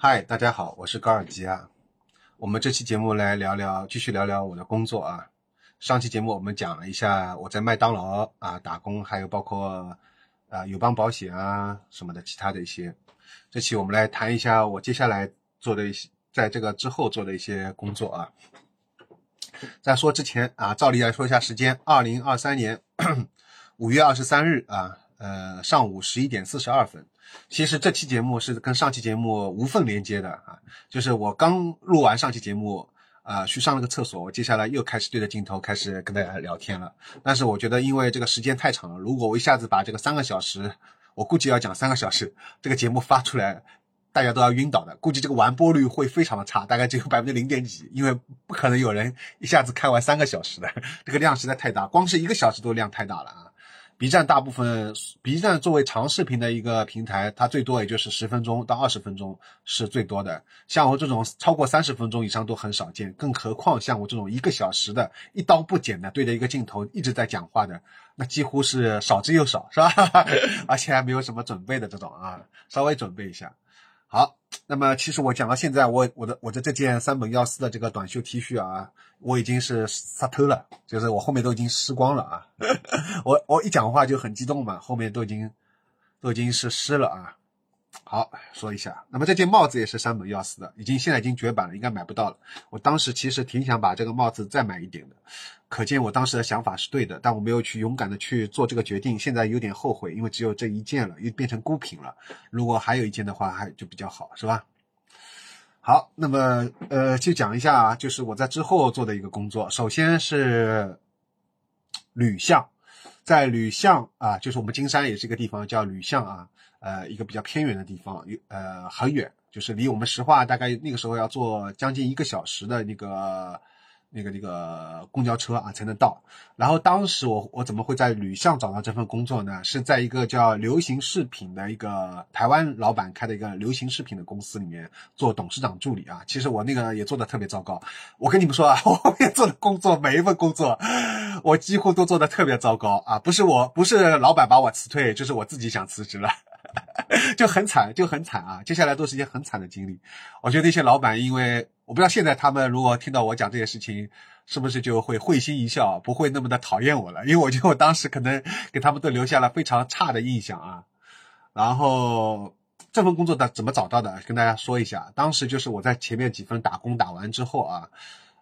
嗨，大家好，我是高尔基啊。我们这期节目来聊聊，继续聊聊我的工作啊。上期节目我们讲了一下我在麦当劳啊打工，还有包括啊友邦保险啊什么的其他的一些。这期我们来谈一下我接下来做的一些，在这个之后做的一些工作啊。在说之前啊，照例来说一下时间，二零二三年 五月二十三日啊，呃上午十一点四十二分。其实这期节目是跟上期节目无缝连接的啊，就是我刚录完上期节目，啊，去上了个厕所，我接下来又开始对着镜头开始跟大家聊天了。但是我觉得因为这个时间太长了，如果我一下子把这个三个小时，我估计要讲三个小时，这个节目发出来，大家都要晕倒的，估计这个完播率会非常的差，大概只有百分之零点几，因为不可能有人一下子看完三个小时的，这个量实在太大，光是一个小时都量太大了啊。B 站大部分，B 站作为长视频的一个平台，它最多也就是十分钟到二十分钟是最多的。像我这种超过三十分钟以上都很少见，更何况像我这种一个小时的一刀不剪的对着一个镜头一直在讲话的，那几乎是少之又少，是吧？而且还没有什么准备的这种啊，稍微准备一下。好，那么其实我讲到现在，我我的我的这件三本幺四的这个短袖 T 恤啊，我已经是湿透了，就是我后面都已经湿光了啊。我我一讲话就很激动嘛，后面都已经都已经是湿了啊。好，说一下，那么这件帽子也是山本耀司的，已经现在已经绝版了，应该买不到了。我当时其实挺想把这个帽子再买一点的。可见我当时的想法是对的，但我没有去勇敢的去做这个决定，现在有点后悔，因为只有这一件了，又变成孤品了。如果还有一件的话，还就比较好，是吧？好，那么呃，就讲一下啊，就是我在之后做的一个工作。首先是吕巷，在吕巷啊，就是我们金山也是一个地方叫吕巷啊，呃，一个比较偏远的地方，有呃很远，就是离我们石化大概那个时候要坐将近一个小时的那个。那个那个公交车啊才能到，然后当时我我怎么会在吕巷找到这份工作呢？是在一个叫流行饰品的一个台湾老板开的一个流行饰品的公司里面做董事长助理啊。其实我那个也做的特别糟糕，我跟你们说啊，我后面做的工作每一份工作，我几乎都做的特别糟糕啊。不是我不是老板把我辞退，就是我自己想辞职了，就很惨就很惨啊。接下来都是一些很惨的经历。我觉得那些老板因为。我不知道现在他们如果听到我讲这些事情，是不是就会会心一笑，不会那么的讨厌我了？因为我觉得我当时可能给他们都留下了非常差的印象啊。然后这份工作的怎么找到的？跟大家说一下，当时就是我在前面几份打工打完之后啊，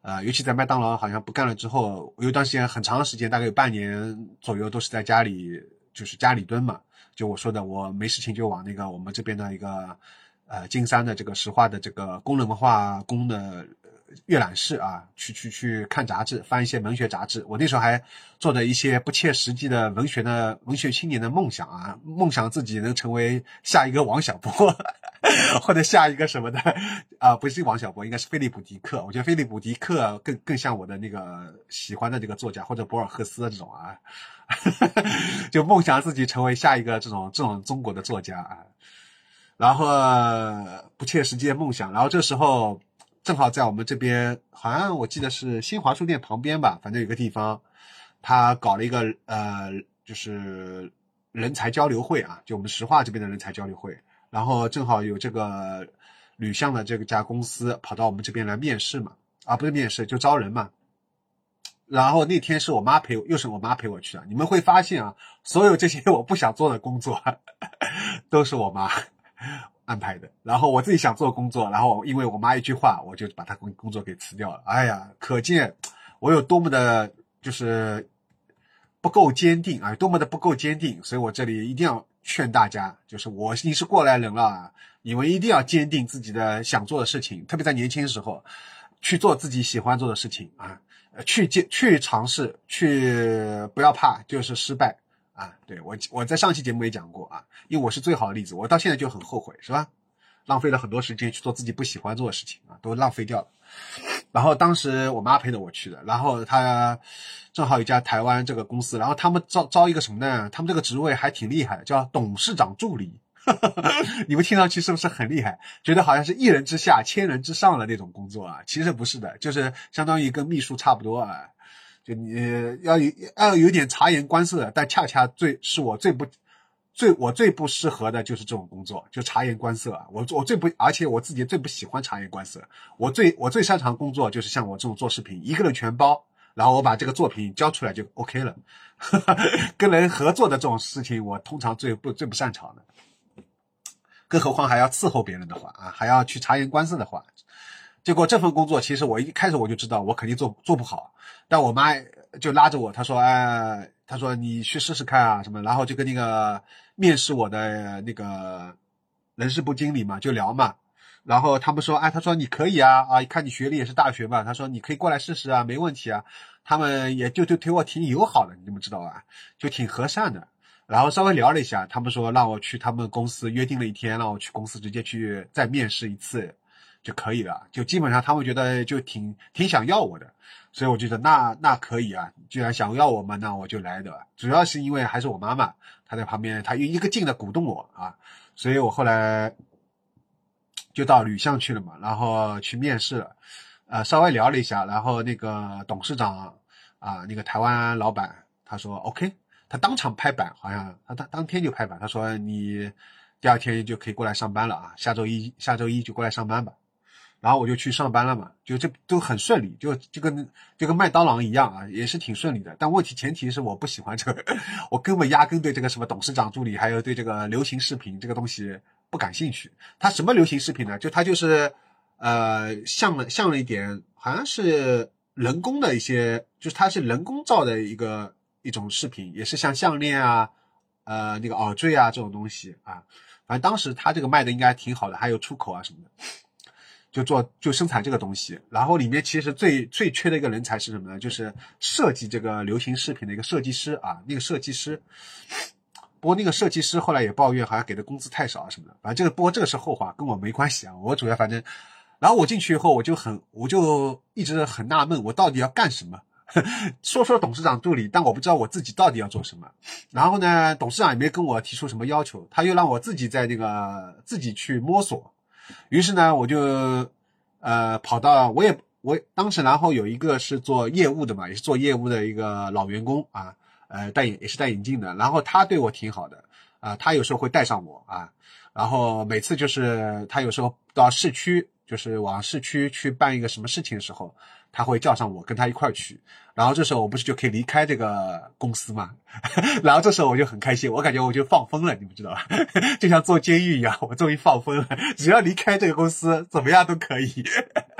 呃，尤其在麦当劳好像不干了之后，有一段时间很长时间，大概有半年左右都是在家里，就是家里蹲嘛。就我说的，我没事情就往那个我们这边的一个。呃，金山的这个石化的这个工人文化宫的阅览室啊，去去去看杂志，翻一些文学杂志。我那时候还做着一些不切实际的文学的文学青年的梦想啊，梦想自己能成为下一个王小波，或者下一个什么的啊，不是王小波，应该是菲利普迪克。我觉得菲利普迪克更更像我的那个喜欢的这个作家，或者博尔赫斯这种啊，就梦想自己成为下一个这种这种中国的作家啊。然后不切实际的梦想，然后这时候正好在我们这边，好像我记得是新华书店旁边吧，反正有个地方，他搞了一个呃，就是人才交流会啊，就我们石化这边的人才交流会。然后正好有这个吕向的这个家公司跑到我们这边来面试嘛，啊，不是面试就招人嘛。然后那天是我妈陪我，又是我妈陪我去的。你们会发现啊，所有这些我不想做的工作，都是我妈。安排的，然后我自己想做工作，然后因为我妈一句话，我就把她工工作给辞掉了。哎呀，可见我有多么的，就是不够坚定啊，多么的不够坚定。所以我这里一定要劝大家，就是我已经是过来人了，你们一定要坚定自己的想做的事情，特别在年轻时候去做自己喜欢做的事情啊，去接去尝试，去不要怕，就是失败。啊，对我我在上期节目也讲过啊，因为我是最好的例子，我到现在就很后悔，是吧？浪费了很多时间去做自己不喜欢做的事情啊，都浪费掉了。然后当时我妈陪着我去的，然后她正好有一家台湾这个公司，然后他们招招一个什么呢？他们这个职位还挺厉害的，叫董事长助理。你们听上去是不是很厉害？觉得好像是一人之下千人之上的那种工作啊？其实不是的，就是相当于跟秘书差不多啊。就你要有要有点察言观色，但恰恰最是我最不最我最不适合的就是这种工作，就察言观色啊。我我最不，而且我自己最不喜欢察言观色。我最我最擅长工作就是像我这种做视频，一个人全包，然后我把这个作品交出来就 OK 了。跟人合作的这种事情，我通常最不最不擅长的。更何况还要伺候别人的话啊，还要去察言观色的话，结果这份工作其实我一开始我就知道我肯定做做不好，但我妈就拉着我，她说：“哎，她说你去试试看啊什么。”然后就跟那个面试我的那个人事部经理嘛就聊嘛，然后他们说：“哎，他说你可以啊啊，看你学历也是大学嘛，他说你可以过来试试啊，没问题啊。”他们也就就对我挺友好的，你们知道吧？就挺和善的。然后稍微聊了一下，他们说让我去他们公司约定了一天，让我去公司直接去再面试一次就可以了。就基本上他们觉得就挺挺想要我的，所以我觉得那那可以啊，既然想要我嘛，那我就来的。主要是因为还是我妈妈，她在旁边，她一个劲的鼓动我啊，所以我后来就到吕巷去了嘛，然后去面试了，呃，稍微聊了一下，然后那个董事长啊，那个台湾老板他说 OK。他当场拍板，好像他当当天就拍板，他说你第二天就可以过来上班了啊，下周一下周一就过来上班吧。然后我就去上班了嘛，就这都很顺利，就就跟就跟麦当劳一样啊，也是挺顺利的。但问题前提是我不喜欢这个，我根本压根对这个什么董事长助理，还有对这个流行视频这个东西不感兴趣。他什么流行视频呢？就他就是呃像了像了一点，好像是人工的一些，就是他是人工造的一个。一种饰品也是像项链啊，呃，那个耳坠啊这种东西啊，反正当时他这个卖的应该挺好的，还有出口啊什么的，就做就生产这个东西。然后里面其实最最缺的一个人才是什么呢？就是设计这个流行饰品的一个设计师啊，那个设计师。不过那个设计师后来也抱怨，好像给的工资太少啊什么的。反正这个不过这个是后话，跟我没关系啊。我主要反正，然后我进去以后，我就很我就一直很纳闷，我到底要干什么？说说董事长助理，但我不知道我自己到底要做什么。然后呢，董事长也没跟我提出什么要求，他又让我自己在那个自己去摸索。于是呢，我就呃跑到我也我当时，然后有一个是做业务的嘛，也是做业务的一个老员工啊，呃戴眼也是戴眼镜的。然后他对我挺好的啊，他有时候会带上我啊，然后每次就是他有时候到市区，就是往市区去办一个什么事情的时候。他会叫上我跟他一块去，然后这时候我不是就可以离开这个公司吗？然后这时候我就很开心，我感觉我就放风了，你们知道吧？就像坐监狱一样，我终于放风了，只要离开这个公司，怎么样都可以。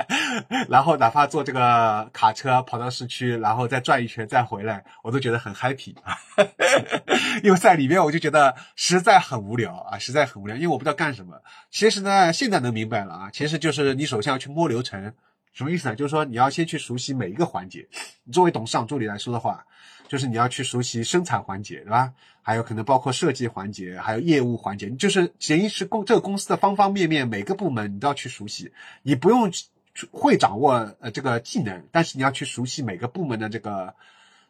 然后哪怕坐这个卡车跑到市区，然后再转一圈再回来，我都觉得很 happy 啊。因为在里面我就觉得实在很无聊啊，实在很无聊，因为我不知道干什么。其实呢，现在能明白了啊，其实就是你首先要去摸流程。什么意思呢？就是说你要先去熟悉每一个环节。你作为董事长助理来说的话，就是你要去熟悉生产环节，对吧？还有可能包括设计环节，还有业务环节，就是等于是公这个公司的方方面面，每个部门你都要去熟悉。你不用会掌握呃这个技能，但是你要去熟悉每个部门的这个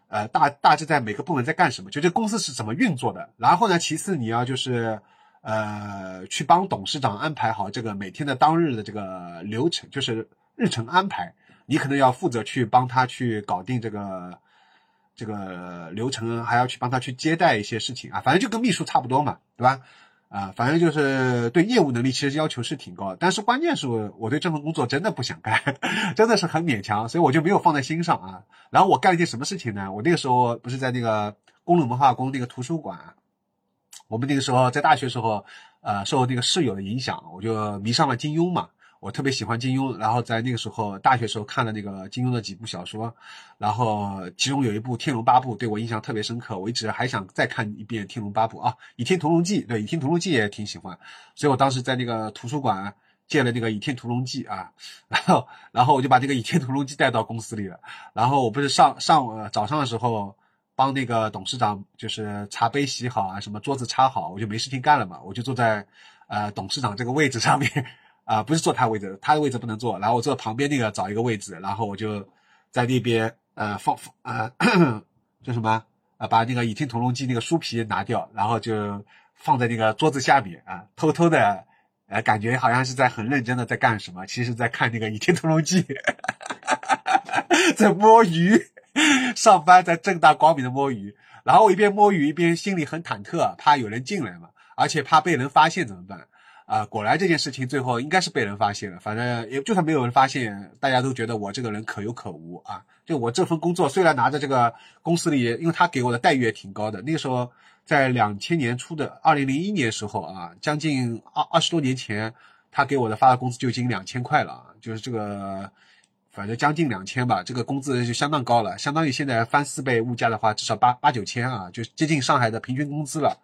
呃大大致在每个部门在干什么，就这公司是怎么运作的。然后呢，其次你要就是呃去帮董事长安排好这个每天的当日的这个流程，就是。日程安排，你可能要负责去帮他去搞定这个这个流程，还要去帮他去接待一些事情啊，反正就跟秘书差不多嘛，对吧？啊，反正就是对业务能力其实要求是挺高，但是关键是我对这份工作真的不想干，真的是很勉强，所以我就没有放在心上啊。然后我干了一件什么事情呢？我那个时候不是在那个工人文化宫那个图书馆，我们那个时候在大学时候，呃，受那个室友的影响，我就迷上了金庸嘛。我特别喜欢金庸，然后在那个时候大学时候看了那个金庸的几部小说，然后其中有一部《天龙八部》对我印象特别深刻，我一直还想再看一遍《天龙八部》啊，《倚天屠龙记》对，《倚天屠龙记》也挺喜欢，所以我当时在那个图书馆借了那个《倚天屠龙记》啊，然后然后我就把这个《倚天屠龙记》带到公司里了，然后我不是上上午早上的时候帮那个董事长就是茶杯洗好啊，什么桌子擦好，我就没事情干了嘛，我就坐在呃董事长这个位置上面。啊，不是坐他位置，他的位置不能坐，然后我坐旁边那个找一个位置，然后我就在那边呃放放呃 叫什么啊，把那个《倚天屠龙记》那个书皮拿掉，然后就放在那个桌子下面啊，偷偷的呃感觉好像是在很认真的在干什么，其实在看那个《倚天屠龙记 》，在摸鱼，上班在正大光明的摸鱼。然后我一边摸鱼一边心里很忐忑，怕有人进来嘛，而且怕被人发现怎么办？啊，果然这件事情最后应该是被人发现了。反正也就算没有人发现，大家都觉得我这个人可有可无啊。就我这份工作，虽然拿着这个公司里，因为他给我的待遇也挺高的。那个时候在两千年初的二零零一年时候啊，将近二二十多年前，他给我的发的工资就已经两千块了啊，就是这个，反正将近两千吧，这个工资就相当高了，相当于现在翻四倍物价的话，至少八八九千啊，就接近上海的平均工资了。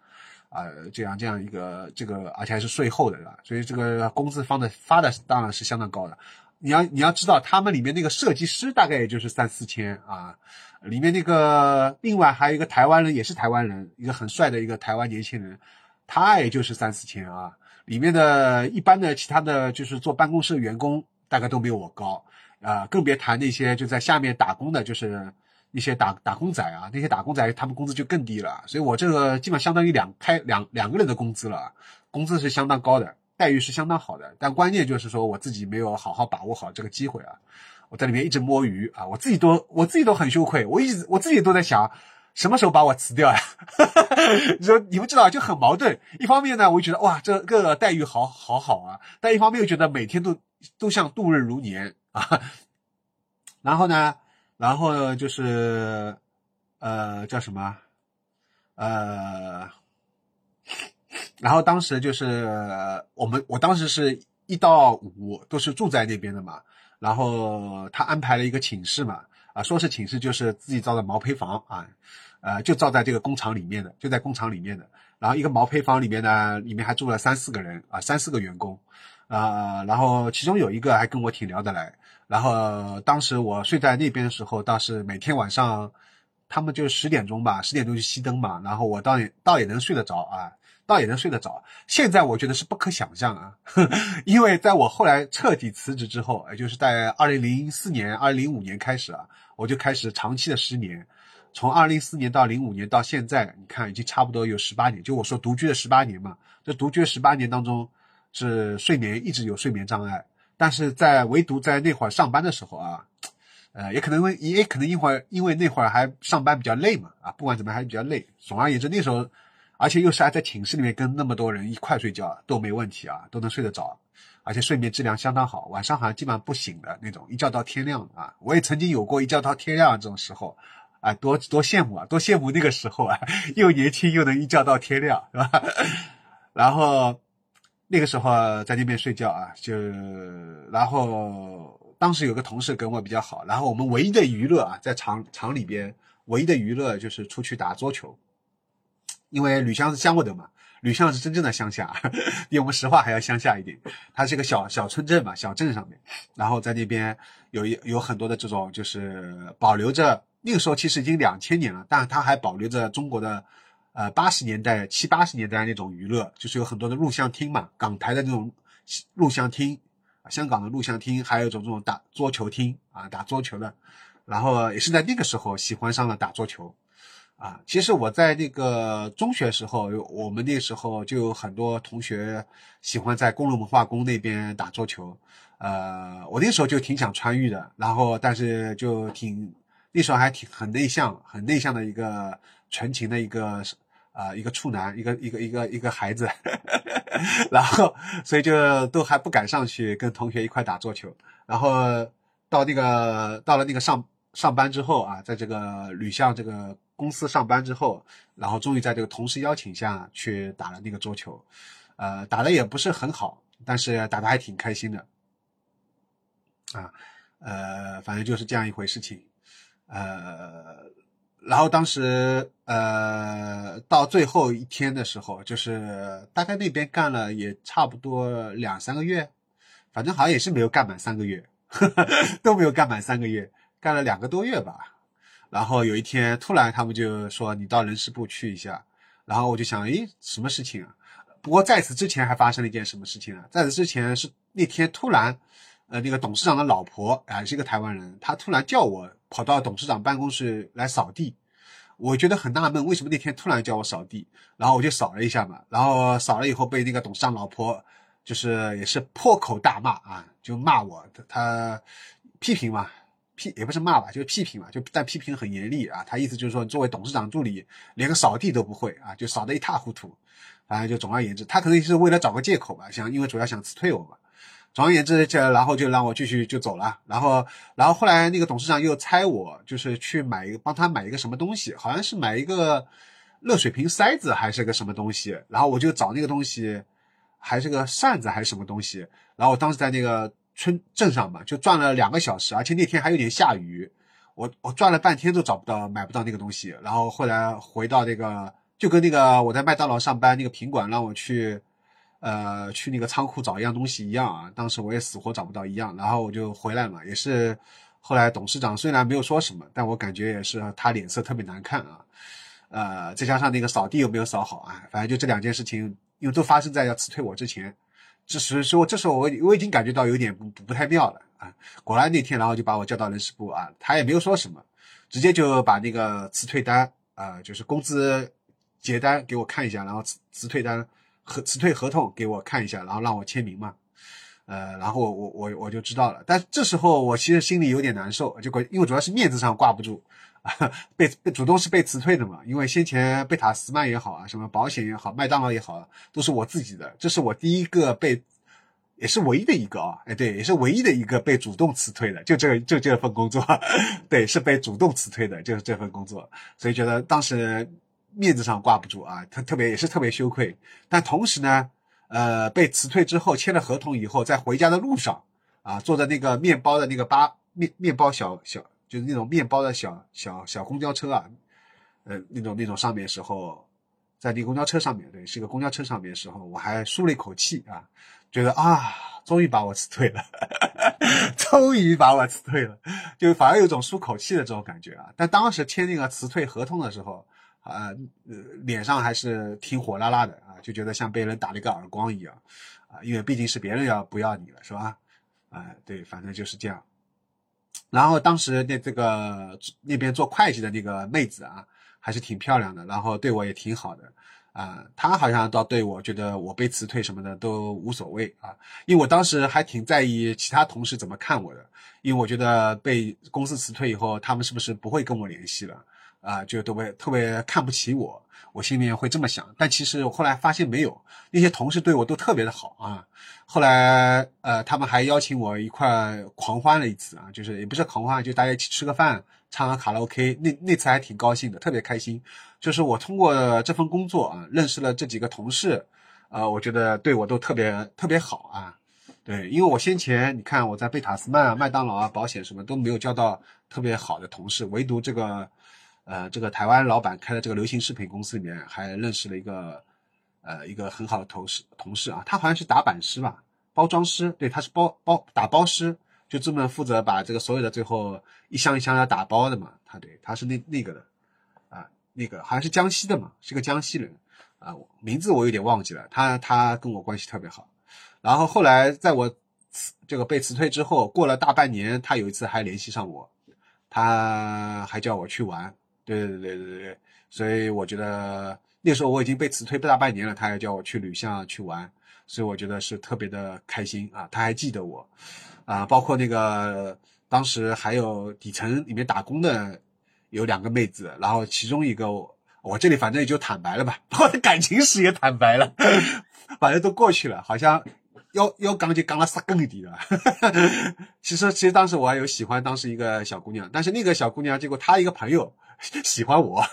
啊，这样这样一个这个，而且还是税后的，是吧？所以这个工资方的发的当然是相当高的。你要你要知道，他们里面那个设计师大概也就是三四千啊，里面那个另外还有一个台湾人，也是台湾人，一个很帅的一个台湾年轻人，他也就是三四千啊。里面的一般的其他的就是做办公室的员工，大概都没有我高啊，更别谈那些就在下面打工的，就是。一些打打工仔啊，那些打工仔他们工资就更低了，所以我这个基本相当于两开两两个人的工资了，工资是相当高的，待遇是相当好的，但关键就是说我自己没有好好把握好这个机会啊，我在里面一直摸鱼啊，我自己都我自己都很羞愧，我一直我自己都在想什么时候把我辞掉呀？你说你们知道就很矛盾，一方面呢，我觉得哇这个待遇好好好啊，但一方面又觉得每天都都像度日如年啊，然后呢？然后就是，呃，叫什么？呃，然后当时就是我们，我当时是一到五都是住在那边的嘛。然后他安排了一个寝室嘛，啊，说是寝室就是自己造的毛坯房啊，呃，就造在这个工厂里面的，就在工厂里面的。然后一个毛坯房里面呢，里面还住了三四个人啊，三四个员工，啊，然后其中有一个还跟我挺聊得来。然后当时我睡在那边的时候，倒是每天晚上，他们就十点钟吧，十点钟就熄灯嘛，然后我倒也倒也能睡得着啊，倒也能睡得着。现在我觉得是不可想象啊，因为在我后来彻底辞职之后，也就是在二零零四年、二零零五年开始啊，我就开始长期的失眠，从二零零四年到零五年到现在，你看已经差不多有十八年，就我说独居的十八年嘛，这独居的十八年当中，是睡眠一直有睡眠障碍。但是在唯独在那会儿上班的时候啊，呃，也可能为也可能一会儿因为那会儿还上班比较累嘛，啊，不管怎么还是比较累。总而言之，那时候，而且又是还在寝室里面跟那么多人一块睡觉都没问题啊，都能睡得着，而且睡眠质量相当好，晚上好像基本上不醒的那种，一觉到天亮啊。我也曾经有过一觉到天亮这种时候，啊，多多羡慕啊，多羡慕那个时候啊，又年轻又能一觉到天亮，是吧？然后。那个时候在那边睡觉啊，就然后当时有个同事跟我比较好，然后我们唯一的娱乐啊，在厂厂里边唯一的娱乐就是出去打桌球，因为吕乡是乡下的嘛，吕乡是真正的乡下，比我们石化还要乡下一点，它是一个小小村镇嘛，小镇上面，然后在那边有一有很多的这种就是保留着那个时候其实已经两千年了，但它还保留着中国的。呃，八十年代七八十年代那种娱乐，就是有很多的录像厅嘛，港台的那种录像厅，香港的录像厅，还有一种这种打桌球厅啊，打桌球的。然后也是在那个时候喜欢上了打桌球，啊，其实我在那个中学时候，我们那时候就有很多同学喜欢在工人文化宫那边打桌球，呃，我那时候就挺想参与的，然后但是就挺那时候还挺很内向，很内向的一个纯情的一个。啊，一个处男，一个一个一个一个孩子，然后所以就都还不敢上去跟同学一块打桌球。然后到那个到了那个上上班之后啊，在这个吕巷这个公司上班之后，然后终于在这个同事邀请下去打了那个桌球，呃，打的也不是很好，但是打的还挺开心的。啊，呃，反正就是这样一回事情，呃。然后当时，呃，到最后一天的时候，就是大概那边干了也差不多两三个月，反正好像也是没有干满三个月，都没有干满三个月，干了两个多月吧。然后有一天突然他们就说你到人事部去一下，然后我就想，诶，什么事情啊？不过在此之前还发生了一件什么事情啊？在此之前是那天突然，呃，那个董事长的老婆啊，是一个台湾人，她突然叫我。跑到董事长办公室来扫地，我觉得很纳闷，为什么那天突然叫我扫地？然后我就扫了一下嘛，然后扫了以后被那个董事长老婆就是也是破口大骂啊，就骂我，他批评嘛，批也不是骂吧，就是批评嘛，就但批评很严厉啊。他意思就是说，作为董事长助理，连个扫地都不会啊，就扫得一塌糊涂。反正就总而言之，他可能是为了找个借口吧，想因为主要想辞退我嘛。总而言之，就然后就让我继续就走了。然后，然后后来那个董事长又猜我就是去买一个帮他买一个什么东西，好像是买一个热水瓶塞子还是个什么东西。然后我就找那个东西，还是个扇子还是什么东西。然后我当时在那个村镇上嘛，就转了两个小时，而且那天还有点下雨，我我转了半天都找不到买不到那个东西。然后后来回到那个，就跟那个我在麦当劳上班那个品管让我去。呃，去那个仓库找一样东西一样啊，当时我也死活找不到一样，然后我就回来嘛，也是后来董事长虽然没有说什么，但我感觉也是他脸色特别难看啊，呃，再加上那个扫地又没有扫好啊，反正就这两件事情，因为都发生在要辞退我之前，这时说这时候我我已经感觉到有点不不太妙了啊，果然那天然后就把我叫到人事部啊，他也没有说什么，直接就把那个辞退单啊，就是工资结单给我看一下，然后辞辞退单。和辞退合同给我看一下，然后让我签名嘛，呃，然后我我我就知道了。但这时候我其实心里有点难受，就因为主要是面子上挂不住，被被主动是被辞退的嘛。因为先前贝塔斯曼也好啊，什么保险也好，麦当劳也好，都是我自己的，这是我第一个被，也是唯一的一个啊，哎对，也是唯一的一个被主动辞退的，就这个就这份工作，对，是被主动辞退的，就是这份工作，所以觉得当时。面子上挂不住啊，他特别也是特别羞愧，但同时呢，呃，被辞退之后签了合同以后，在回家的路上啊，坐在那个面包的那个巴面面包小小就是那种面包的小小小公交车啊，呃，那种那种上面时候，在那公交车上面，对，是个公交车上面的时候，我还舒了一口气啊，觉得啊，终于把我辞退了，终于把我辞退了，就反而有种舒口气的这种感觉啊。但当时签那个辞退合同的时候。啊，呃，脸上还是挺火辣辣的啊，就觉得像被人打了一个耳光一样，啊，因为毕竟是别人要不要你了，是吧？啊，对，反正就是这样。然后当时那这个那边做会计的那个妹子啊，还是挺漂亮的，然后对我也挺好的，啊，她好像倒对我觉得我被辞退什么的都无所谓啊，因为我当时还挺在意其他同事怎么看我的，因为我觉得被公司辞退以后，他们是不是不会跟我联系了？啊，就特别特别看不起我，我心里面会这么想。但其实我后来发现没有，那些同事对我都特别的好啊。后来呃，他们还邀请我一块狂欢了一次啊，就是也不是狂欢，就大家一起吃个饭，唱个卡拉 OK。那那次还挺高兴的，特别开心。就是我通过这份工作啊，认识了这几个同事，呃，我觉得对我都特别特别好啊。对，因为我先前你看我在贝塔斯曼啊、麦当劳啊、保险什么都没有交到特别好的同事，唯独这个。呃，这个台湾老板开的这个流行饰品公司里面，还认识了一个，呃，一个很好的同事同事啊，他好像是打板师吧，包装师，对，他是包包打包师，就专门负责把这个所有的最后一箱一箱要打包的嘛，他对，他是那那个的，啊，那个好像是江西的嘛，是个江西人，啊，名字我有点忘记了，他他跟我关系特别好，然后后来在我辞这个被辞退之后，过了大半年，他有一次还联系上我，他还叫我去玩。对对对对对，所以我觉得那时候我已经被辞退不大半年了，他还叫我去旅巷去玩，所以我觉得是特别的开心啊。他还记得我，啊，包括那个当时还有底层里面打工的有两个妹子，然后其中一个我这里反正也就坦白了吧，我的感情史也坦白了，反正都过去了，好像要要刚就刚了杀更低了。其实其实当时我还有喜欢当时一个小姑娘，但是那个小姑娘结果她一个朋友。喜欢我，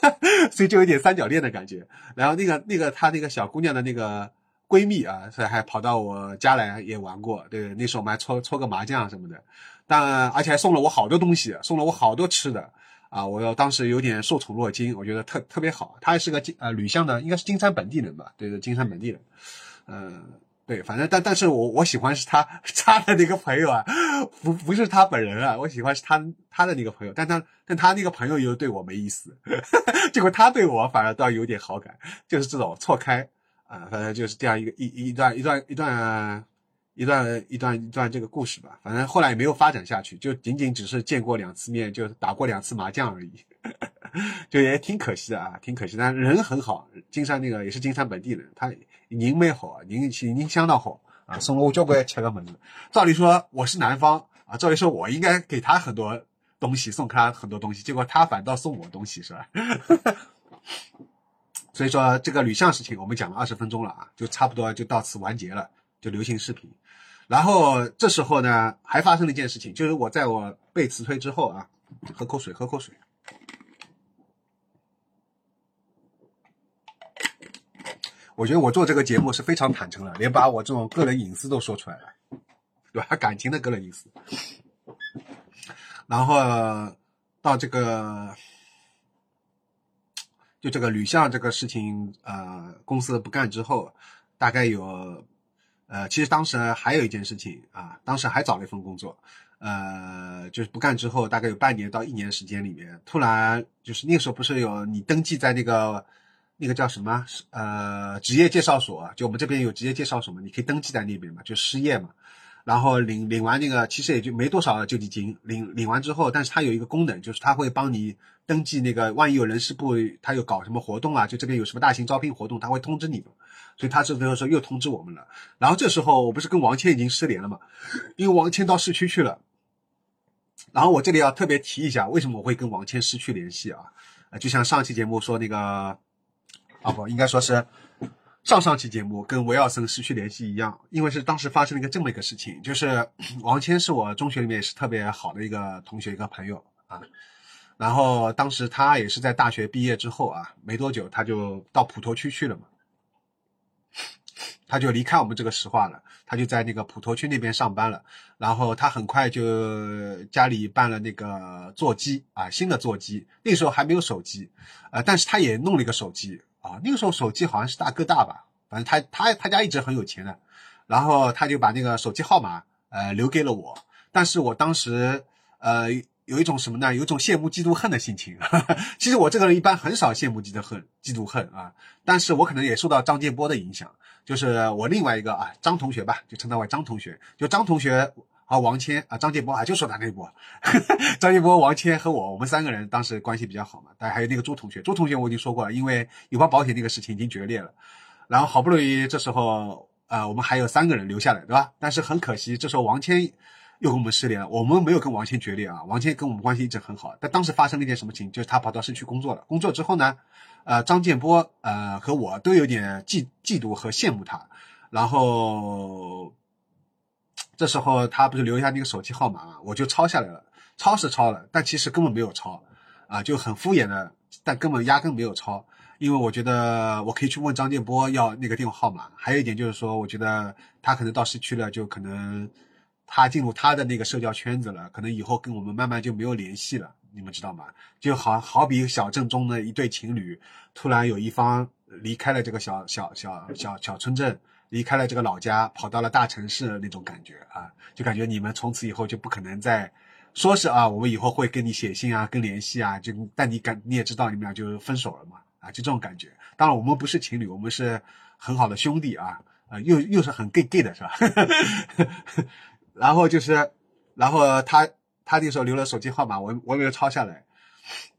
所以就有点三角恋的感觉。然后那个那个她那个小姑娘的那个闺蜜啊，所以还跑到我家来也玩过。对，那时候我们还搓搓个麻将什么的。但而且还送了我好多东西，送了我好多吃的啊！我要当时有点受宠若惊，我觉得特特别好。她还是个金呃吕巷的，应该是金山本地人吧？对对，金山本地人，嗯。对，反正但但是我我喜欢是他他的那个朋友啊，不不是他本人啊，我喜欢是他他的那个朋友，但他但他那个朋友又对我没意思，结果他对我反而倒有点好感，就是这种错开啊，反正就是这样一个一一段一段一段一段一段一段这个故事吧，反正后来也没有发展下去，就仅仅只是见过两次面，就打过两次麻将而已，就也挺可惜的啊，挺可惜，但人很好，金山那个也是金山本地人，他。人蛮好啊，人人相当好啊，送了我交关吃的么子。照理说我是南方啊，照理说我应该给他很多东西，送他很多东西，结果他反倒送我东西，是吧？所以说这个吕相事情我们讲了二十分钟了啊，就差不多就到此完结了，就流行视频。然后这时候呢，还发生了一件事情，就是我在我被辞退之后啊，喝口水，喝口水。我觉得我做这个节目是非常坦诚的，连把我这种个人隐私都说出来了，对吧？感情的个人隐私。然后到这个，就这个吕相这个事情，呃，公司不干之后，大概有，呃，其实当时还有一件事情啊，当时还找了一份工作，呃，就是不干之后，大概有半年到一年时间里面，突然就是那个时候不是有你登记在那个。那个叫什么？呃，职业介绍所，就我们这边有职业介绍所嘛，你可以登记在那边嘛，就失业嘛。然后领领完那个，其实也就没多少救济金。领领完之后，但是它有一个功能，就是它会帮你登记那个，万一有人事部他有搞什么活动啊，就这边有什么大型招聘活动，他会通知你。所以他这时候又通知我们了。然后这时候我不是跟王谦已经失联了嘛？因为王谦到市区去了。然后我这里要特别提一下，为什么我会跟王谦失去联系啊？就像上期节目说那个。啊不，应该说是上上期节目跟维尔森失去联系一样，因为是当时发生了一个这么一个事情，就是王谦是我中学里面也是特别好的一个同学一个朋友啊，然后当时他也是在大学毕业之后啊，没多久他就到普陀区去了嘛，他就离开我们这个石化了，他就在那个普陀区那边上班了，然后他很快就家里办了那个座机啊，新的座机，那时候还没有手机，呃，但是他也弄了一个手机。啊，那个时候手机好像是大哥大吧，反正他他他家一直很有钱的，然后他就把那个手机号码呃留给了我，但是我当时呃有一种什么呢？有一种羡慕嫉妒恨的心情。其实我这个人一般很少羡慕嫉妒恨嫉妒恨啊，但是我可能也受到张建波的影响，就是我另外一个啊张同学吧，就称他为张同学，就张同学。啊，王谦啊，张建波啊，就说他那一波，张建波、王谦和我，我们三个人当时关系比较好嘛。但还有那个朱同学，朱同学我已经说过了，因为友邦保险那个事情已经决裂了。然后好不容易这时候，呃，我们还有三个人留下来，对吧？但是很可惜，这时候王谦又跟我们失联了。我们没有跟王谦决裂啊，王谦跟我们关系一直很好。但当时发生了一件什么情，就是他跑到市区工作了。工作之后呢，呃，张建波呃和我都有点嫉嫉妒和羡慕他，然后。这时候他不是留下那个手机号码嘛，我就抄下来了。抄是抄了，但其实根本没有抄，啊，就很敷衍的，但根本压根没有抄。因为我觉得我可以去问张建波要那个电话号码。还有一点就是说，我觉得他可能到市区了，就可能他进入他的那个社交圈子了，可能以后跟我们慢慢就没有联系了。你们知道吗？就好好比小镇中的一对情侣，突然有一方离开了这个小小小小小村镇。离开了这个老家，跑到了大城市那种感觉啊，就感觉你们从此以后就不可能再说是啊，我们以后会跟你写信啊，跟联系啊，就但你感你也知道你们俩就分手了嘛啊，就这种感觉。当然我们不是情侣，我们是很好的兄弟啊啊，又又是很 gay gay 的是吧？然后就是，然后他他那时候留了手机号码，我我没有抄下来。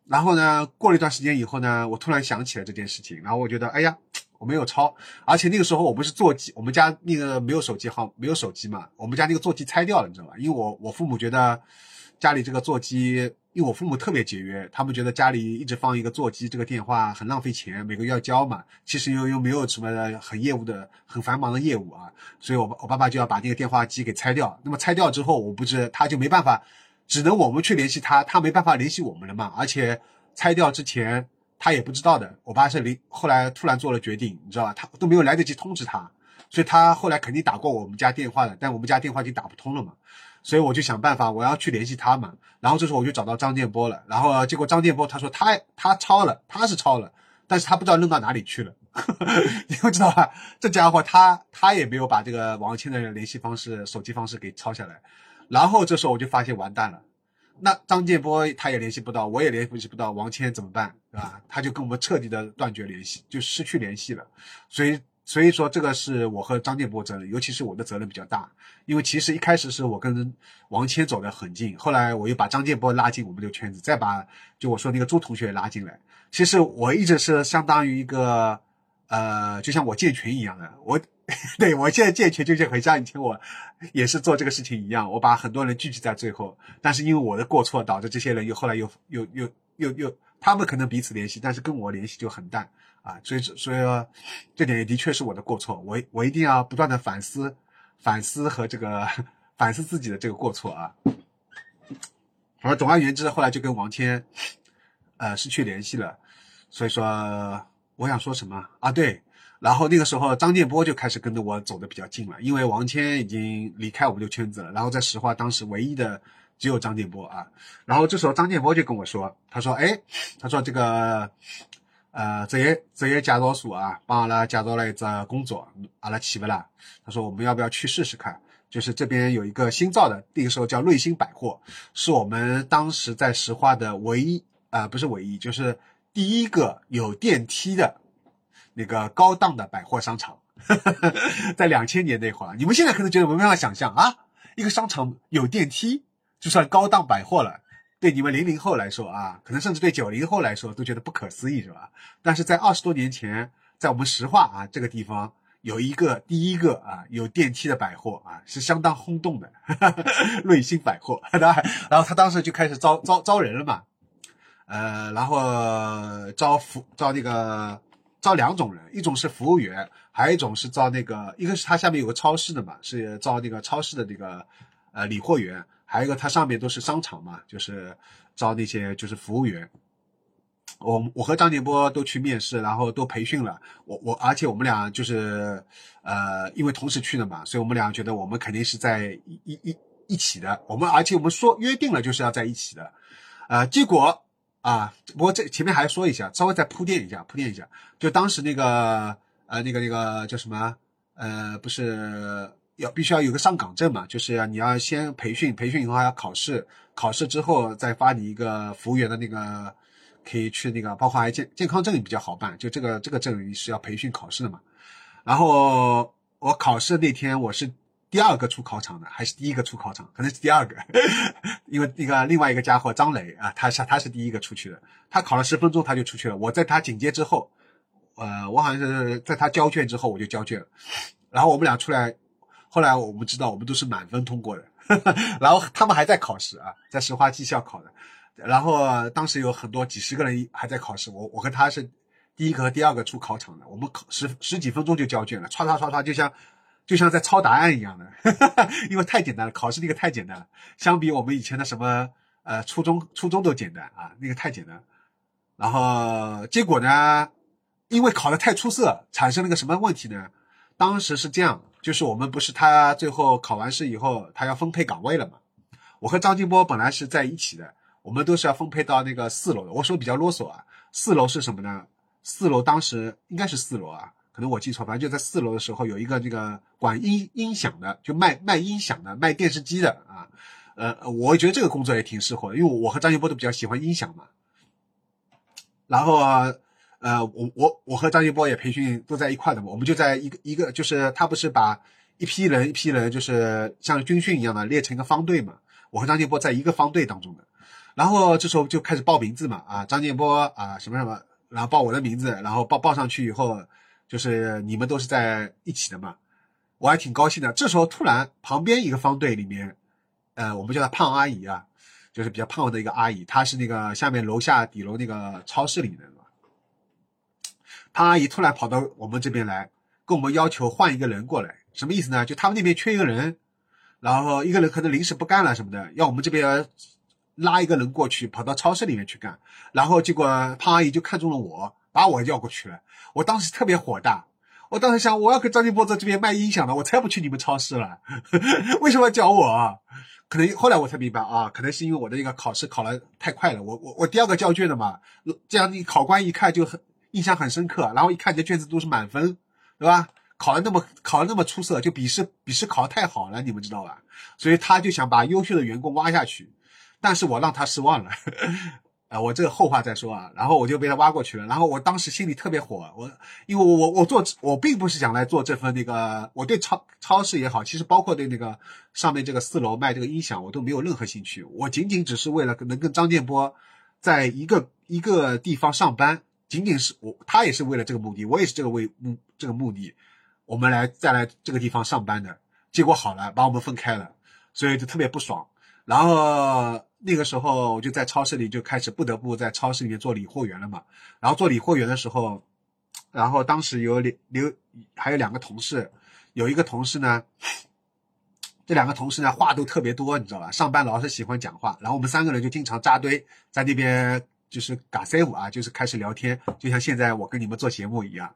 然后呢，过了一段时间以后呢，我突然想起了这件事情，然后我觉得哎呀。我没有抄，而且那个时候我不是座机，我们家那个没有手机号，没有手机嘛，我们家那个座机拆掉了，你知道吧？因为我我父母觉得家里这个座机，因为我父母特别节约，他们觉得家里一直放一个座机这个电话很浪费钱，每个月要交嘛。其实又又没有什么很业务的很繁忙的业务啊，所以我我爸爸就要把那个电话机给拆掉。那么拆掉之后，我不是他就没办法，只能我们去联系他，他没办法联系我们了嘛。而且拆掉之前。他也不知道的，我爸是临后来突然做了决定，你知道吧？他都没有来得及通知他，所以他后来肯定打过我们家电话的，但我们家电话已经打不通了嘛，所以我就想办法，我要去联系他嘛。然后这时候我就找到张建波了，然后结果张建波他说他他抄了，他是抄了，但是他不知道扔到哪里去了，你们知道吧？这家伙他他也没有把这个王谦的联系方式、手机方式给抄下来，然后这时候我就发现完蛋了。那张建波他也联系不到，我也联系不到王谦怎么办，对吧？他就跟我们彻底的断绝联系，就失去联系了。所以，所以说这个是我和张建波责任，尤其是我的责任比较大。因为其实一开始是我跟王谦走得很近，后来我又把张建波拉进我们这个圈子，再把就我说那个朱同学拉进来。其实我一直是相当于一个，呃，就像我建群一样的，我 对我现在借钱就像很像以前我也是做这个事情一样，我把很多人聚集在最后，但是因为我的过错，导致这些人又后来又又又又又他们可能彼此联系，但是跟我联系就很淡啊，所以所以说这点也的确是我的过错，我我一定要不断的反思反思和这个反思自己的这个过错啊。而总而言之，后来就跟王谦呃失去联系了，所以说我想说什么啊？对。然后那个时候，张建波就开始跟着我走的比较近了，因为王谦已经离开我们这个圈子了。然后在石化，当时唯一的只有张建波啊。然后这时候张建波就跟我说：“他说，哎，他说这个，呃，职业职业介绍所啊，帮阿拉介绍了一个工作，阿拉去不啦？他说我们要不要去试试看？就是这边有一个新造的，那个时候叫瑞星百货，是我们当时在石化的唯一啊，不是唯一，就是第一个有电梯的。”那个高档的百货商场，在两千年那会儿，你们现在可能觉得没办法想象啊，一个商场有电梯就算高档百货了。对你们零零后来说啊，可能甚至对九零后来说都觉得不可思议，是吧？但是在二十多年前，在我们石化啊这个地方，有一个第一个啊有电梯的百货啊，是相当轰动的，瑞星百货。然后他当时就开始招招招人了嘛，呃，然后招服招那个。招两种人，一种是服务员，还有一种是招那个，一个是他下面有个超市的嘛，是招那个超市的那个呃理货员，还有一个他上面都是商场嘛，就是招那些就是服务员。我我和张建波都去面试，然后都培训了。我我而且我们俩就是呃因为同时去的嘛，所以我们俩觉得我们肯定是在一一一一起的。我们而且我们说约定了就是要在一起的，呃结果。啊，不过这前面还说一下，稍微再铺垫一下，铺垫一下，就当时那个呃，那个那个叫什么？呃，不是要必须要有个上岗证嘛？就是你要先培训，培训以后还要考试，考试之后再发你一个服务员的那个，可以去那个，包括还健健康证也比较好办，就这个这个证是要培训考试的嘛。然后我考试那天我是。第二个出考场的还是第一个出考场？可能是第二个，因为那个另外一个家伙张磊啊，他是他是第一个出去的，他考了十分钟他就出去了。我在他紧接之后，呃，我好像是在他交卷之后我就交卷了，然后我们俩出来，后来我们知道我们都是满分通过的，然后他们还在考试啊，在石化技校考的，然后当时有很多几十个人还在考试，我我和他是第一个和第二个出考场的，我们考十十几分钟就交卷了，唰唰唰唰就像。就像在抄答案一样的，因为太简单了，考试那个太简单了，相比我们以前的什么呃初中初中都简单啊，那个太简单。然后结果呢，因为考的太出色，产生了个什么问题呢？当时是这样，就是我们不是他最后考完试以后，他要分配岗位了嘛？我和张金波本来是在一起的，我们都是要分配到那个四楼的。我说比较啰嗦啊，四楼是什么呢？四楼当时应该是四楼啊。可能我记错，反正就在四楼的时候有一个这个管音音响的，就卖卖音响的，卖电视机的啊。呃，我觉得这个工作也挺适合的，因为我和张建波都比较喜欢音响嘛。然后呃，我我我和张建波也培训都在一块的嘛，我们就在一个一个，就是他不是把一批人一批人，就是像军训一样的列成一个方队嘛。我和张建波在一个方队当中的，然后这时候就开始报名字嘛啊，张建波啊什么什么，然后报我的名字，然后报报上去以后。就是你们都是在一起的嘛，我还挺高兴的。这时候突然旁边一个方队里面，呃，我们叫她胖阿姨啊，就是比较胖的一个阿姨，她是那个下面楼下底楼那个超市里面的。胖阿姨突然跑到我们这边来，跟我们要求换一个人过来，什么意思呢？就他们那边缺一个人，然后一个人可能临时不干了什么的，要我们这边拉一个人过去，跑到超市里面去干。然后结果胖阿姨就看中了我。把我要过去了，我当时特别火大，我当时想，我要跟张金波在这边卖音响的，我才不去你们超市了，为什么要叫我？可能后来我才明白啊，可能是因为我的一个考试考了太快了，我我我第二个交卷的嘛，这样你考官一看就很印象很深刻，然后一看你的卷子都是满分，对吧？考的那么考的那么出色，就笔试笔试考的太好了，你们知道吧？所以他就想把优秀的员工挖下去，但是我让他失望了。啊，我这个后话再说啊，然后我就被他挖过去了，然后我当时心里特别火，我因为我我我做我并不是想来做这份那个，我对超超市也好，其实包括对那个上面这个四楼卖这个音响，我都没有任何兴趣，我仅仅只是为了能跟张建波在一个一个地方上班，仅仅是我他也是为了这个目的，我也是这个为目这个目的，我们来再来这个地方上班的。结果好了，把我们分开了，所以就特别不爽。然后那个时候我就在超市里就开始不得不在超市里面做理货员了嘛。然后做理货员的时候，然后当时有两有还有两个同事，有一个同事呢，这两个同事呢话都特别多，你知道吧？上班老是喜欢讲话，然后我们三个人就经常扎堆在那边。就是嘎塞舞啊，就是开始聊天，就像现在我跟你们做节目一样，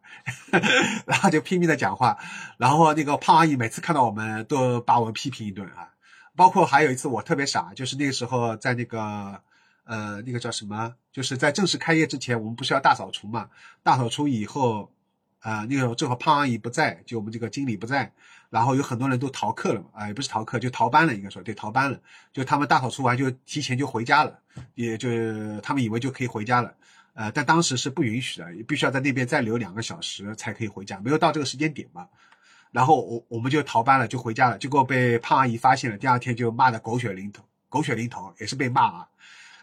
然后就拼命的讲话，然后那个胖阿姨每次看到我们都把我们批评一顿啊，包括还有一次我特别傻，就是那个时候在那个呃那个叫什么，就是在正式开业之前，我们不是要大扫除嘛，大扫除以后。啊，那个时候正好胖阿姨不在，就我们这个经理不在，然后有很多人都逃课了嘛，啊，也不是逃课，就逃班了，应该说对，逃班了，就他们大扫除完就提前就回家了，也就他们以为就可以回家了，呃，但当时是不允许的，必须要在那边再留两个小时才可以回家，没有到这个时间点嘛，然后我我们就逃班了，就回家了，结果被胖阿姨发现了，第二天就骂的狗血淋头，狗血淋头也是被骂啊。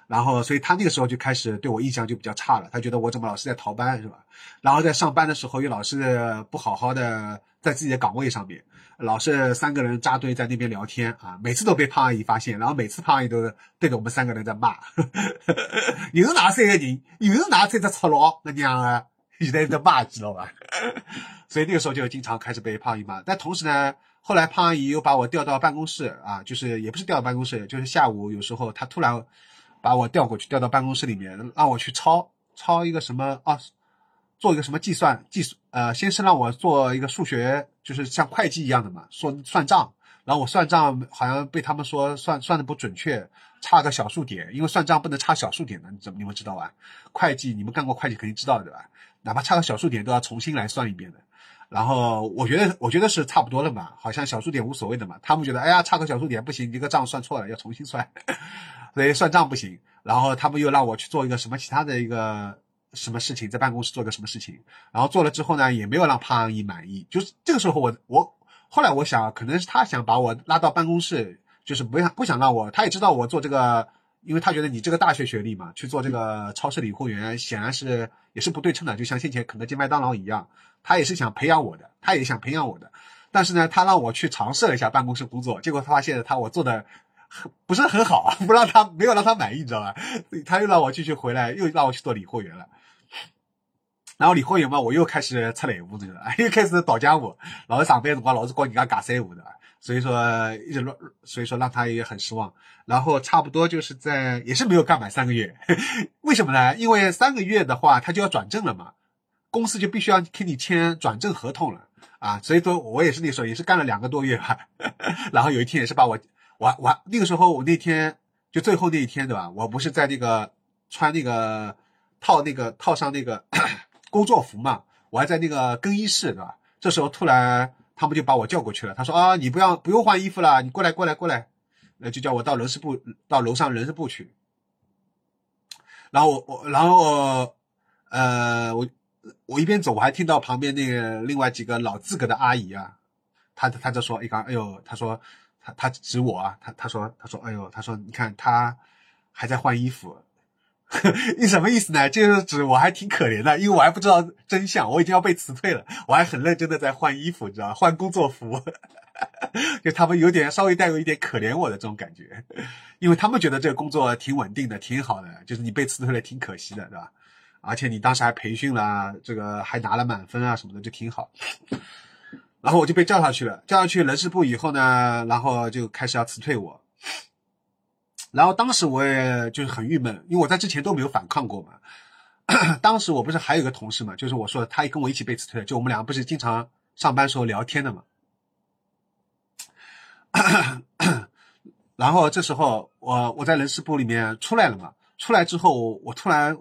然后，所以他那个时候就开始对我印象就比较差了。他觉得我怎么老是在逃班，是吧？然后在上班的时候又老是不好好的在自己的岗位上面，老是三个人扎堆在那边聊天啊。每次都被胖阿姨发现，然后每次胖阿姨都对着我们三个人在骂，又是哪三个人，又是哪三只赤佬，那娘啊，一直在骂，知道吧？所以那个时候就经常开始被胖阿姨骂。但同时呢，后来胖阿姨又把我调到办公室啊，就是也不是调到办公室，就是下午有时候她突然。把我调过去，调到办公室里面，让我去抄抄一个什么啊，做一个什么计算计算，呃，先是让我做一个数学，就是像会计一样的嘛，说算账。然后我算账好像被他们说算算的不准确，差个小数点，因为算账不能差小数点的，你怎么你们知道吧？会计你们干过会计肯定知道对吧？哪怕差个小数点都要重新来算一遍的。然后我觉得我觉得是差不多了嘛，好像小数点无所谓的嘛。他们觉得哎呀差个小数点不行，这个账算错了要重新算。所以算账不行，然后他们又让我去做一个什么其他的一个什么事情，在办公室做个什么事情，然后做了之后呢，也没有让胖阿姨满意。就是这个时候，我我后来我想，可能是他想把我拉到办公室，就是不想不想让我，他也知道我做这个，因为他觉得你这个大学学历嘛，去做这个超市理货员，显然是也是不对称的，就像先前肯德基、麦当劳一样，他也是想培养我的，他也想培养我的，但是呢，他让我去尝试了一下办公室工作，结果他发现他我做的。不是很好啊，不让他没有让他满意，你知道吧？他又让我继续回来，又让我去做理货员了。然后理货员嘛，我又开始出来舞子了，又开始倒家务。老是上班辰光，老是搞人家尬三舞的，所以说一直乱，所以说让他也很失望。然后差不多就是在也是没有干满三个月，为什么呢？因为三个月的话，他就要转正了嘛，公司就必须要跟你签转正合同了啊。所以说我也是那时候也是干了两个多月吧，然后有一天也是把我。我我那个时候我那天就最后那一天对吧？我不是在那个穿那个套那个套上那个 工作服嘛？我还在那个更衣室对吧？这时候突然他们就把我叫过去了。他说啊，你不要不用换衣服了，你过来过来过来，那就叫我到人事部到楼上人事部去。然后我我然后呃我我一边走我还听到旁边那个另外几个老资格的阿姨啊，她她就说一刚哎呦她说。她她指我啊，她她说她说哎呦，她说你看她还在换衣服，你什么意思呢？就是指我还挺可怜的，因为我还不知道真相，我已经要被辞退了，我还很认真的在换衣服，你知道换工作服，就他们有点稍微带有一点可怜我的这种感觉，因为他们觉得这个工作挺稳定的，挺好的，就是你被辞退了挺可惜的，对吧？而且你当时还培训了，这个还拿了满分啊什么的，就挺好。然后我就被叫上去了，叫上去人事部以后呢，然后就开始要辞退我。然后当时我也就是很郁闷，因为我在之前都没有反抗过嘛。当时我不是还有一个同事嘛，就是我说他跟我一起被辞退了，就我们两个不是经常上班时候聊天的嘛。然后这时候我我在人事部里面出来了嘛，出来之后我突然。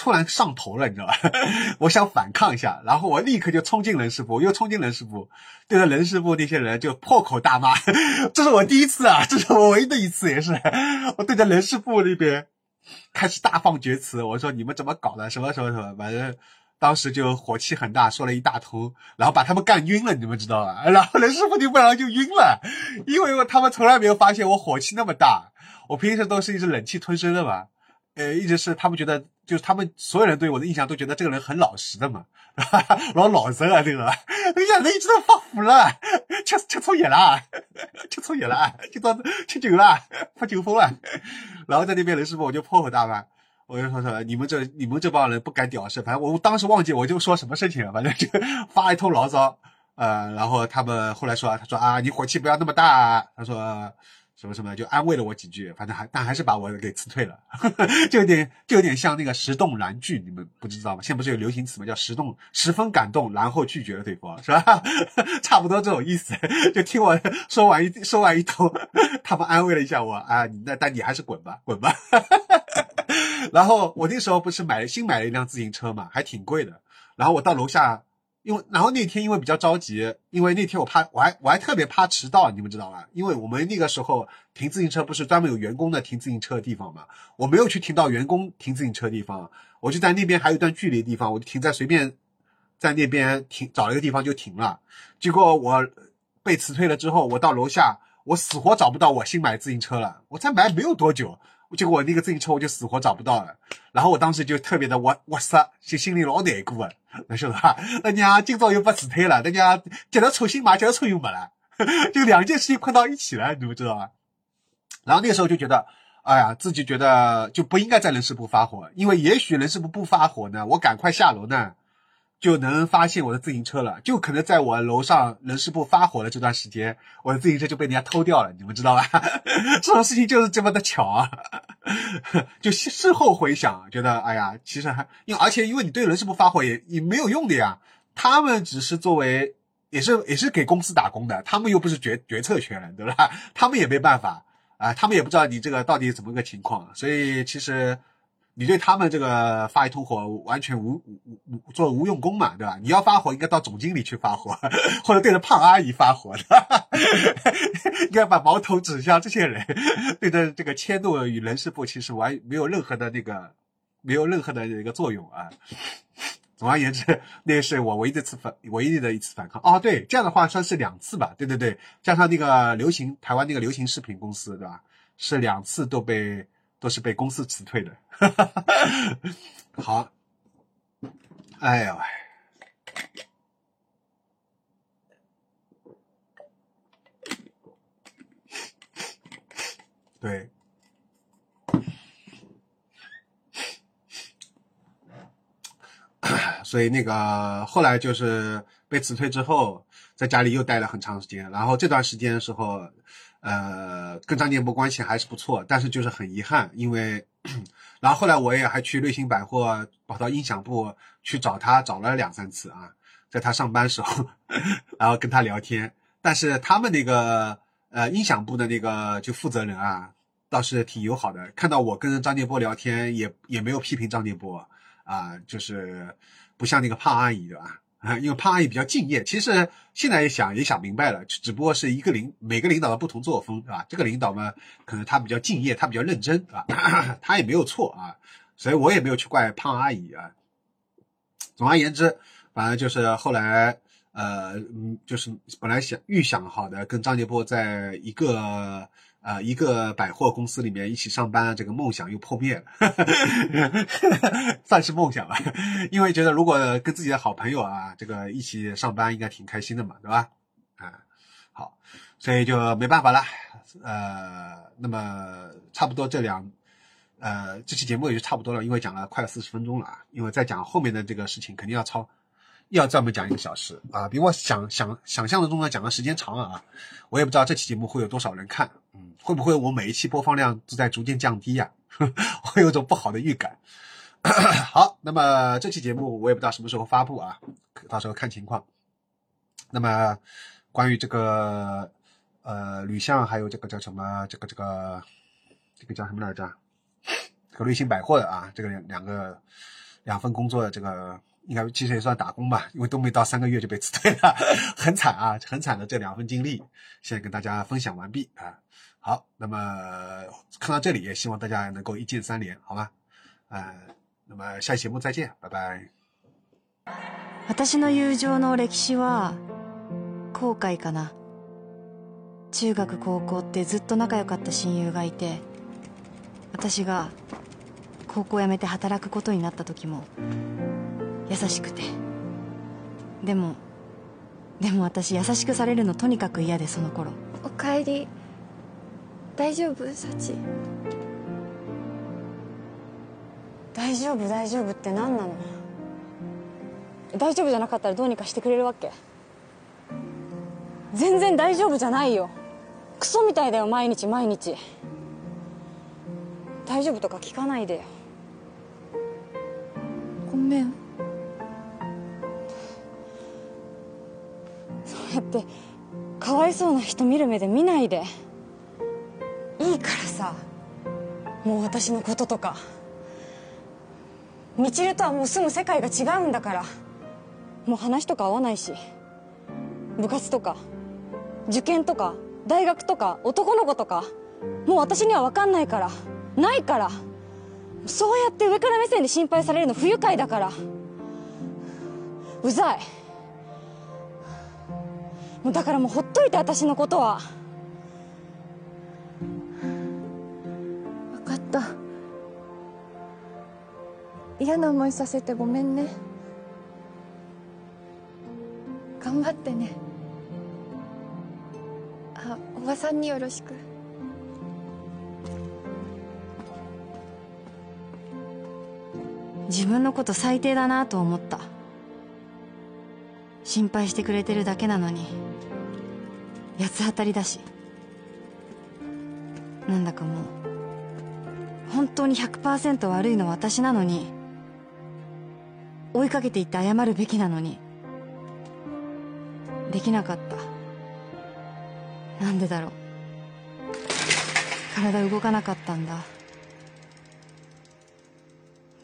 突然上头了，你知道吧？我想反抗一下，然后我立刻就冲进人事部，又冲进人事部，对着人事部那些人就破口大骂。这是我第一次啊，这是我唯一的一次，也是 我对着人事部那边开始大放厥词。我说你们怎么搞的？什么什么什么？反正当时就火气很大，说了一大通，然后把他们干晕了，你们知道吧？然后人事部就不然就晕了，因为他们从来没有发现我火气那么大。我平时都是一直忍气吞声的嘛，呃，一直是他们觉得。就是他们所有人对我的印象都觉得这个人很老实的嘛，老老实啊，这个，哎呀，人一直都发福了，吃吃错药了，吃错药了，就到吃酒了，发酒疯了，然后在那边人师傅我就破口大骂，我就说说你们这你们这帮人不敢屌事，反正我当时忘记我就说什么事情了，反正就发一通牢骚，呃，然后他们后来说，他说啊，你火气不要那么大，他说。什么什么就安慰了我几句，反正还但还是把我给辞退了，就有点就有点像那个十动燃拒，你们不知道吗？现在不是有流行词吗？叫十动，十分感动，然后拒绝了对方，是吧？差不多这种意思。就听我说完一说完一通，他们安慰了一下我啊，那但你还是滚吧，滚吧。然后我那时候不是买了新买了一辆自行车嘛，还挺贵的。然后我到楼下。因为然后那天因为比较着急，因为那天我怕我还我还特别怕迟到，你们知道吧？因为我们那个时候停自行车不是专门有员工的停自行车的地方嘛，我没有去停到员工停自行车的地方，我就在那边还有一段距离的地方，我就停在随便在那边停找了一个地方就停了。结果我被辞退了之后，我到楼下，我死活找不到我新买自行车了，我才买没有多久。结果我那个自行车我就死活找不到了，然后我当时就特别的哇哇塞，就心里老难过啊，那晓得吧？那娘今朝又被辞退了，那娘接着车新买，接着车又没了，就两件事情困到一起了，你们知道吧？然后那个时候就觉得，哎呀，自己觉得就不应该在人事部发火，因为也许人事部不发火呢，我赶快下楼呢。就能发现我的自行车了，就可能在我楼上人事部发火的这段时间，我的自行车就被人家偷掉了，你们知道吧？这种事情就是这么的巧啊！就事后回想，觉得哎呀，其实还因为而且因为你对人事部发火也也没有用的呀，他们只是作为也是也是给公司打工的，他们又不是决决策权人，对吧？他们也没办法啊，他们也不知道你这个到底怎么个情况，所以其实。你对他们这个发一通火完全无无无做无用功嘛，对吧？你要发火应该到总经理去发火，或者对着胖阿姨发火的，应该把矛头指向这些人。对着这个迁怒与人事部其实完没有任何的那个没有任何的一个作用啊。总而言之，那是我唯一的次反唯一的一次反抗。哦，对，这样的话算是两次吧？对对对，加上那个流行台湾那个流行视频公司，对吧？是两次都被。都是被公司辞退的，好，哎呀，对，所以那个后来就是被辞退之后，在家里又待了很长时间，然后这段时间的时候。呃，跟张建波关系还是不错，但是就是很遗憾，因为，然后后来我也还去瑞星百货跑到音响部去找他，找了两三次啊，在他上班时候，然后跟他聊天，但是他们那个呃音响部的那个就负责人啊，倒是挺友好的，看到我跟张建波聊天，也也没有批评张建波啊，就是不像那个胖阿姨对吧？啊，因为胖阿姨比较敬业，其实现在也想也想明白了，只不过是一个领每个领导的不同作风，是吧？这个领导嘛，可能他比较敬业，他比较认真，啊？他也没有错啊，所以我也没有去怪胖阿姨啊。总而言之，反正就是后来，呃，嗯，就是本来想预想好的，跟张杰波在一个。啊，一个百货公司里面一起上班，这个梦想又破灭了，算是梦想吧。因为觉得如果跟自己的好朋友啊，这个一起上班，应该挺开心的嘛，对吧？啊，好，所以就没办法了。呃，那么差不多这两，呃，这期节目也就差不多了，因为讲了快四十分钟了啊。因为再讲后面的这个事情，肯定要超。要专门讲一个小时啊，比我想想想象的中的讲的时间长啊！我也不知道这期节目会有多少人看，嗯，会不会我每一期播放量都在逐渐降低呀？我有种不好的预感。好，那么这期节目我也不知道什么时候发布啊，到时候看情况。那么关于这个呃吕相还有这个叫什么这个这个这个叫什么来着？这个瑞星百货的啊，这个两两个两份工作的这个。应该其实也算打工吧，因为都没到三个月就被辞退了，很惨啊，很惨的这两份经历，现在跟大家分享完毕啊。好，那么看到这里，也希望大家能够一键三连，好吗？呃，那么下期节目再见，拜拜。私の友情の歴史は後悔かな。中学高校ってずっと仲良かった親友がいて、私が 高校辞めて働くことになった時も 優しくて。でもでも私優しくされるのとにかく嫌でその頃。おかえり。大丈夫？サチ。大丈夫？大丈夫って何なの？大丈夫じゃなかったらどうにかしてくれるわけ？全然大丈夫じゃないよ。クソみたいだよ毎日毎日。大丈夫とか聞かないでよ。ごめんってかわいそうな人見る目で見ないで。いいからさ。もう私のこととか。みちるとはもう住む世界が違うんだから。もう話とか合わないし。部活とか。受験とか。大学とか。男の子とか。もう私には分かんないから。ないから。そうやって上から目線で心配されるの不愉快だから。うざいだからもうほっといて私のことは。分かった。嫌な思いさせてごめんね。頑張ってね。あおばさんによろしく。自分のこと最低だなと思った心配してくれてるだけなのに八つ当たりだし。なんだかもう本当に100%悪いのは私なのに追いかけていって謝るべきなのにできなかった。なんでだろう。体動かなかったんだ。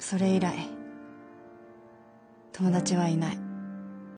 それ以来友達はいない。